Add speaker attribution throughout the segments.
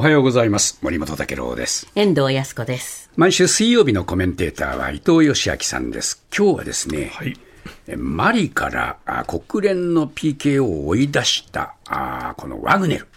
Speaker 1: おはようございます。森本武郎です。
Speaker 2: 遠藤康子です。
Speaker 1: 毎週水曜日のコメンテーターは伊藤義明さんです。今日はですね、
Speaker 3: はい。
Speaker 1: えマリからあ国連の PK を追い出したあこのワグネル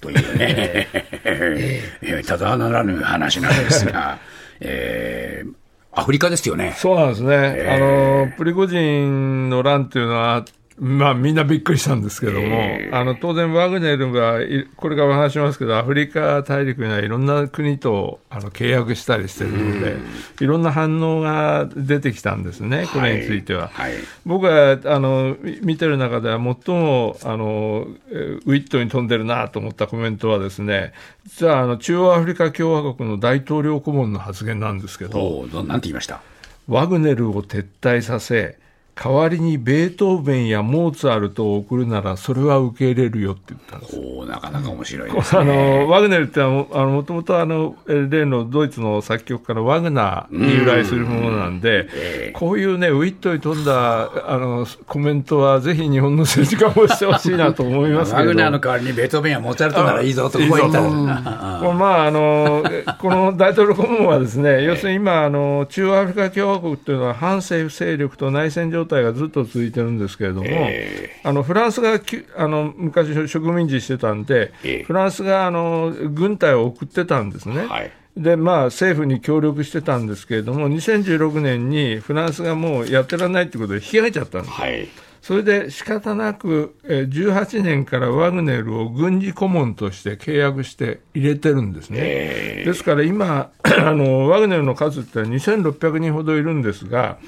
Speaker 1: というね、えーただならぬ話なんですが、えーアフリカですよね。
Speaker 3: そうなんですね。あの、プリゴジンの乱というのは、まあみんなびっくりしたんですけども、
Speaker 1: え
Speaker 3: あの、当然ワグネルがい、これからお話しますけど、アフリカ大陸にはいろんな国とあの契約したりしてるので、いろんな反応が出てきたんですね、これについては。
Speaker 1: はい。はい
Speaker 3: 僕はあのみ見てる中では最もあのえーウィットに飛んでるなと思ったコメントはですね実はあの中央アフリカ共和国の大統領顧問の発言なんですけど
Speaker 1: どなんて言いました？
Speaker 3: ワグネルを撤退させ代わりにベートーベンやモーツァルトを送るならそれは受け入れるよって言ったんです。
Speaker 1: おうなかなか面白いです
Speaker 3: あ
Speaker 1: ね。
Speaker 3: のワグネルってあのもともとあのえ例のドイツの作曲家のワグナーに由来するものなんで、
Speaker 1: ええ
Speaker 3: こういうね、ウィットに富んだあのコメントは、ぜひ日本の政治家もしてほしいなと思いますけど。
Speaker 1: ワグナーの代わりにベートーベンやモーツァルトならいいぞとこう言った
Speaker 3: いいぞ
Speaker 1: ら
Speaker 3: これまああのこの大統領顧問はですね、要するに今あの、中央アフリカ共和国というのは反政府勢力と内戦状態がずっと続いてるんですけれども、
Speaker 1: え
Speaker 3: あのフランスがきあの昔、植民地してたんで、
Speaker 1: ええ
Speaker 3: フランスがあの軍隊を送ってたんですね。
Speaker 1: はい
Speaker 3: でまあ、政府に協力してたんですけれども、2016年にフランスがもうやってられないということで引き上げちゃったんです。
Speaker 1: はい
Speaker 3: それで仕方なく、えー18年からワグネルを軍事顧問として契約して入れてるんですね。
Speaker 1: え
Speaker 3: ですから今 あの、ワグネルの数って2600人ほどいるんですが、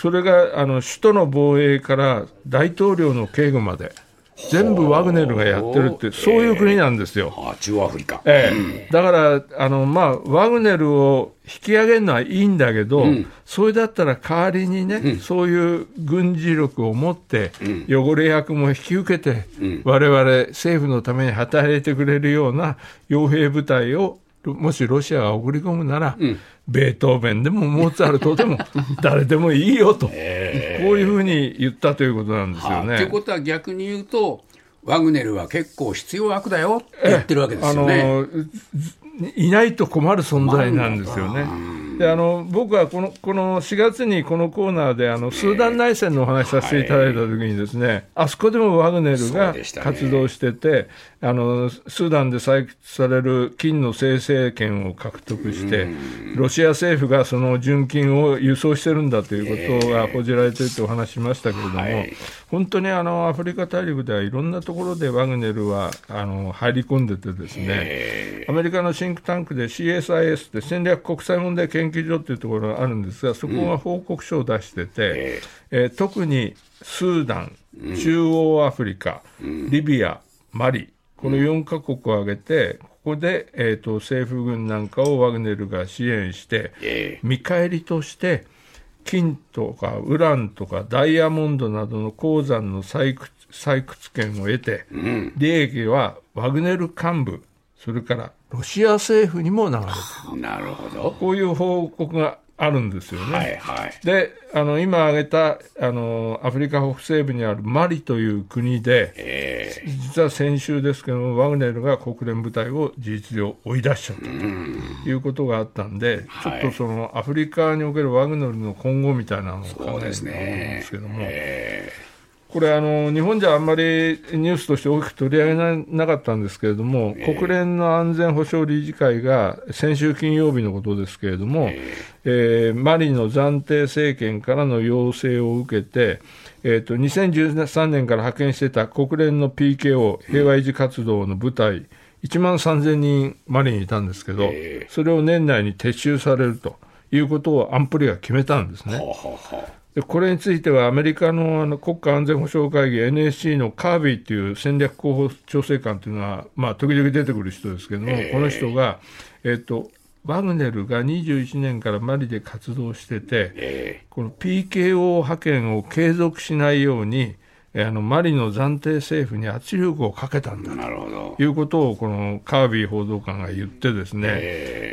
Speaker 3: それがあの首都の防衛から大統領の警護まで、全部ワグネルがやってるって、そういう国なんですよ。
Speaker 1: あ中央アフリカ。
Speaker 3: ええ、だからあの、まあ、ワグネルを引き上げるのはいいんだけど、それだったら代わりにね、そういう軍事力を持って、汚れ役も引き受けて、我々政府のために働いてくれるような傭兵部隊を、もしロシアが送り込むなら、ベートーベンでもモーツァルトでも 誰でもいいよと、こういうふうに言ったということなんですよ
Speaker 1: はあという
Speaker 3: ね。
Speaker 1: ことは逆に言うと、ワグネルは結構必要悪だよって言ってるわけですよね。
Speaker 3: あのずいないと困る存在なんですよね。であの僕はこのこの4月にこのコーナーであのスーダン内戦のお話しさせていただいたときにですね、あそこでもワグネルが活動してて、あのスーダンで採掘される金の生成権を獲得して、ロシア政府がその純金を輸送してるんだということが報じられてるとお話ししましたけれども、
Speaker 1: はい
Speaker 3: 本当にあのアフリカ大陸ではいろんなところでワグネルはあの入り込んでてですね、アメリカのシンクタンクで CSIS って戦略国際問題研究所っていうところがあるんですが、そこが報告書を出してて、え。ー特にスーダン、中央アフリカ、リビア、マリ、この4カ国を挙げて、ここで、えー、と政府軍なんかをワグネルが支援して、
Speaker 1: え。
Speaker 3: 見返りとして金とかウランとかダイヤモンドなどの鉱山の採掘採掘権を得て、利益はワグネル幹部それからロシア政府にも流れて
Speaker 1: なるほど。
Speaker 3: こういう報告があるんですよね。
Speaker 1: はいはい。
Speaker 3: であの今挙げたあのアフリカ北西部にあるマリという国で、
Speaker 1: ええ。
Speaker 3: 実は先週ですけども、ワグネルが国連部隊を事実上追い出しちゃったということがあったんで、ちょっとそのアフリカにおけるワグネルの今後みたいなのを考えると思うんですけども、これあの、日本じゃあんまりニュースとして大きく取り上げななかったんですけれども、国連の安全保障理事会が先週金曜日のことですけれども、えーマリの暫定政権からの要請を受けて、えー、と2013年から派遣していた国連の PKO 平和維持活動の部隊、1万3000人マリにいたんですけど、それを年内に撤収されるということを安保理が決めたんですね。
Speaker 1: ほうほうほう
Speaker 3: でこれについては、アメリカのあの国家安全保障会議 NSC のカービーっていう戦略広報調整官というのは、まあ、時々出てくる人ですけども、この人が、えっと、ワグネルが21年からマリで活動してて、
Speaker 1: え
Speaker 3: この PKO 派遣を継続しないように、えあのマリの暫定政府に圧力をかけたんだ
Speaker 1: えなるほど。
Speaker 3: ということをこのカービー報道官が言ってですね、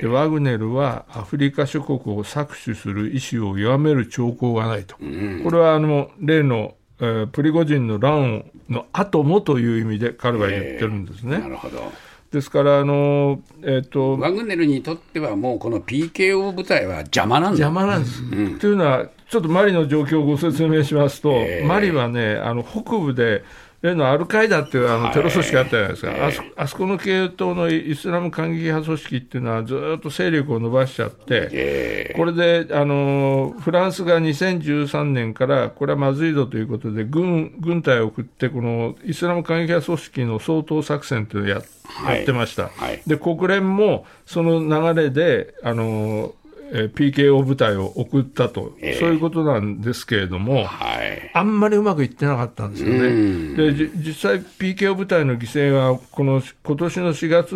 Speaker 3: でワグネルはアフリカ諸国を搾取する意思を弱める兆候がないと、これはあの例の、えープリゴジンの乱の後もという意味で彼は言ってるんですね。
Speaker 1: なるほど。
Speaker 3: ですからあの、えーと、
Speaker 1: ワグネルにとっては、もうこの PKO 部隊は邪魔なん
Speaker 3: 邪魔なんです。うん、というのは、ちょっとマリの状況をご説明しますと、えー、マリはね、あの北部で例のアルカイダっていうあのテロ組織あったじゃないですか、はい、あそあそこの系統のイスラム過激派組織っていうのは、ずっと勢力を伸ばしちゃって、これであのフランスが2013年から、これはまずいぞということで軍、軍隊を送って、このイスラム過激派組織の掃討作戦というのをや,、やってました、はい、で国連もその流れであのえー、PKO 部隊を送ったと、えー、そういうことなんですけれども、はい、あんまりうまくいってなかったんですよね。で実際、PKO 部隊の犠牲は、この今年の4月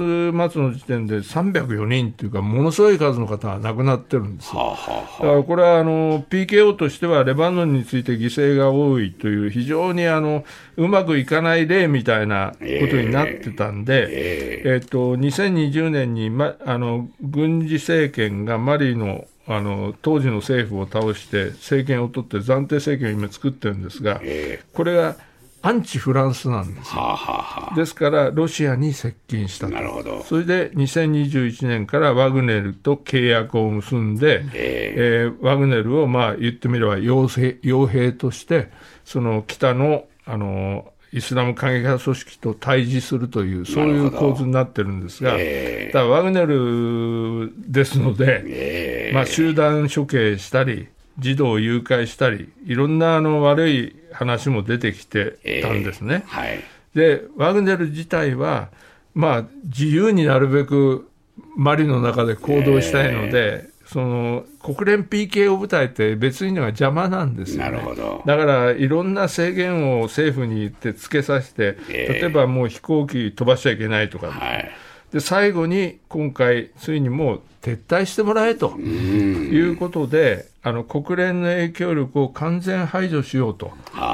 Speaker 3: 末の時点で304人というか、ものすごい数の方が亡くなってるんですよ。はあはあ、だからこれはあの PKO としては、レバノンについて犠牲が多いという、非常にあのうまくいかない例みたいなことになってたんで、えー、えー、と2020年に、ま、あの軍事政権がマリのあの当時の政府を倒して政権を取って暫定政権を今作ってるんですが、えー、これがアンチフランスなんですはあはあ、ですからロシアに接近したと。なるほど。それで2021年からワグネルと契約を結んで、えー、えー、ワグネルをまあ言ってみれば傭傭兵としてその北のあのイスラム過激派組織と対峙するという、そういう構図になってるんですが、えー、ただワグネルですので、えー、まあ、集団処刑したり、児童を誘拐したり、いろんなあの悪い話も出てきてたんですね。えーはい、で、ワグネル自体は、まあ、自由になるべくマリの中で行動したいので、その国連 PKO 部隊って別にのが邪魔なんですよ、ね、なるほど。だからいろんな制限を政府に言ってつけさせて、例えばもう飛行機飛ばしちゃいけないとか、はい、で最後に今回、ついにもう撤退してもらえと。いうことで、あの国連の影響力を完全排除しようと。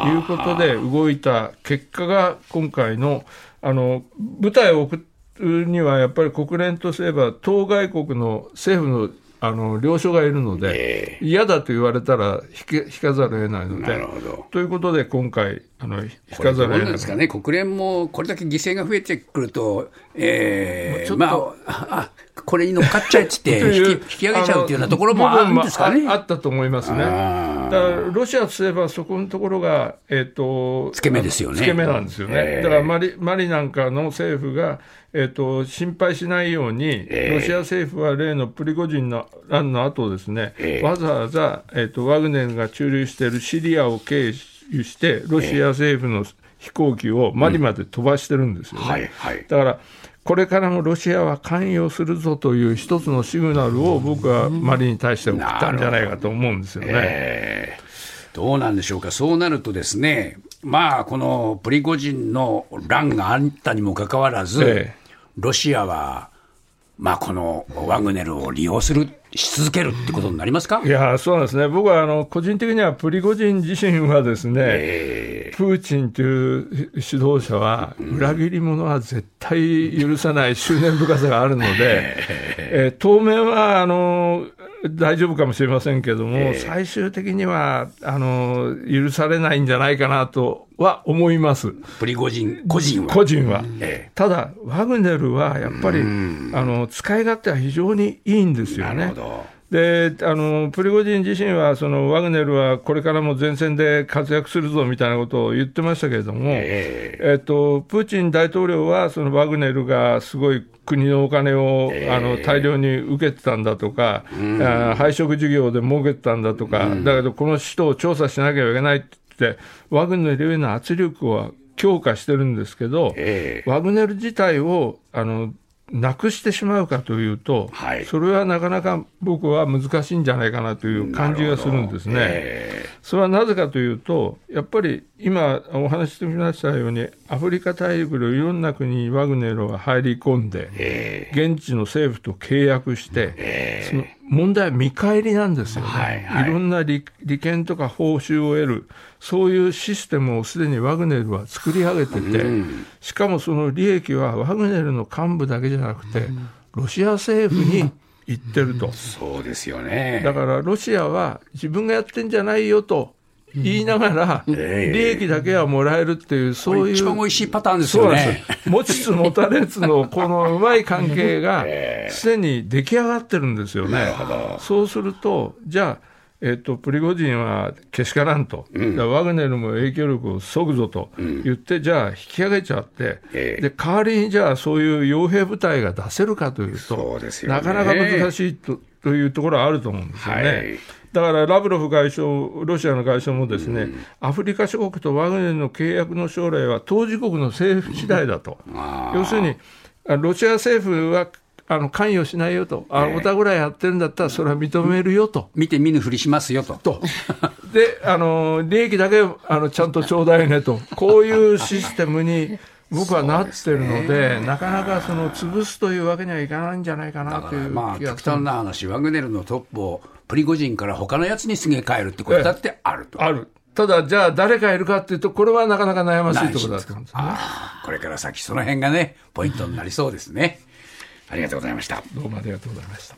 Speaker 3: いうことで動いた結果が今回のあの部隊を送るにはやっぱり国連とすれば当該国の政府のあの了承がいるので、えー、嫌だと言われたら引引かざるを得ないので。なるほどということで、今回、あの引かざるを得ない
Speaker 1: ですかね、国連もこれだけ犠牲が増えてくると、えー、まあ、あこれに乗っかっちゃえって 引き、上げちゃうっていうようなところもあるんですかね。
Speaker 3: あったと思いますね。だからロシアとすれば、そこのところが、えっ、ー、と、
Speaker 1: つけ目ですよね。
Speaker 3: つけ目なんですよね。えー、だからマリマリなんかの政府が、えーと、心配しないように、えー、ロシア政府は例のプリゴジンの乱の後ですね、えー、わざわざ、えーと、ワグネルが駐留しているシリアを経由して、ロシア政府の飛行機をマリまで飛ばしてるんですよね。うん。はいはい、だからこれからもロシアは関与するぞという一つのシグナルを僕はマリに対して送ったんじゃないかと思うんですよね。え
Speaker 1: ー、どうなんでしょうか、そうなるとですね、まあ、このプリゴジンの乱があったにもかかわらず、えーロシアは、まあ、このワグネルを利用する、し続けるってことになりますか？
Speaker 3: いや、そうなんですね、僕はあの個人的にはプリゴジン自身はですね、えー、プーチンという指導者は、裏切り者は絶対許さない執念深さがあるので、えー、当面はあの大丈夫かもしれませんけれども、えー、最終的にはあの許されないんじゃないかなとは思います。
Speaker 1: プリゴジン個人は。
Speaker 3: 個人は。えー、ただ、ワグネルはやっぱり、あの使い勝手は非常にいいんですよね。なるほどであのプリゴジン自身はそのワグネルはこれからも前線で活躍するぞみたいなことを言ってましたけれども、えー、えー、とプーチン大統領はそのワグネルがすごい国のお金を、えー、あの大量に受けてたんだとか、うん、配食事業で儲けてたんだとか、うん、だけどこの首都を調査しなければいけないって、ワグネルへの圧力は強化してるんですけど、えー、ワグネル自体をあのなくしてしまうかというと、はい、それはなかなか僕は難しいんじゃないかなという感じがするんですね。えー、それはなぜかというと、やっぱり今お話ししてみましたように、アフリカ大陸のいろんな国にワグネルが入り込んで、えー、現地の政府と契約して、えー、問題は見返りなんですよね。はいはい、いろんな利権とか報酬を得る、そういうシステムをすでにワグネルは作り上げてて、うん、しかもその利益はワグネルの幹部だけじゃなくて、ロシア政府に行ってると。
Speaker 1: そうですよね。
Speaker 3: だからロシアは自分がやってんじゃないよと言いながら、利益だけはもらえるっていう、そういう。
Speaker 1: 一番美味しいパターンですよね。
Speaker 3: 持ちつ持たれつのこのうまい関係が、すでに出来上がってるんですよね。そうすると、じゃあ、えっと、プリゴジンはけしからんと、うん、ワグネルも影響力をそぐぞと言って、うん、じゃあ引き上げちゃって、えー、で代わりにじゃあそういう傭兵部隊が出せるかというと、うね、なかなか難しいとというところはあると思うんですよね。はいだからラブロフ外相、ロシアの外相もですね、うん、アフリカ諸国とワグネルの契約の将来は当事国の政府次第だと、要するに、ロシア政府はあの関与しないよと、あおたぐらいやってるんだったら、それは認めるよと。
Speaker 1: 見て見ぬふりしますよと。
Speaker 3: と。であの、利益だけあのちゃんとちょうだいねと、こういうシステムに。僕はなってるので、なかなかその潰すというわけにはいかないんじゃないかなという
Speaker 1: まあ、極端な話、ワグネルのトップをプリゴジンから他のやつにすげ替えるってことだってあると。
Speaker 3: ある。ただ、じゃあ誰かいるかっていうと、これはなかなか悩ましいところだと思うんですね。
Speaker 1: これから先、その辺がね、ポイントになりそうですね。ありがとうございました。
Speaker 3: どうもありがとうございました。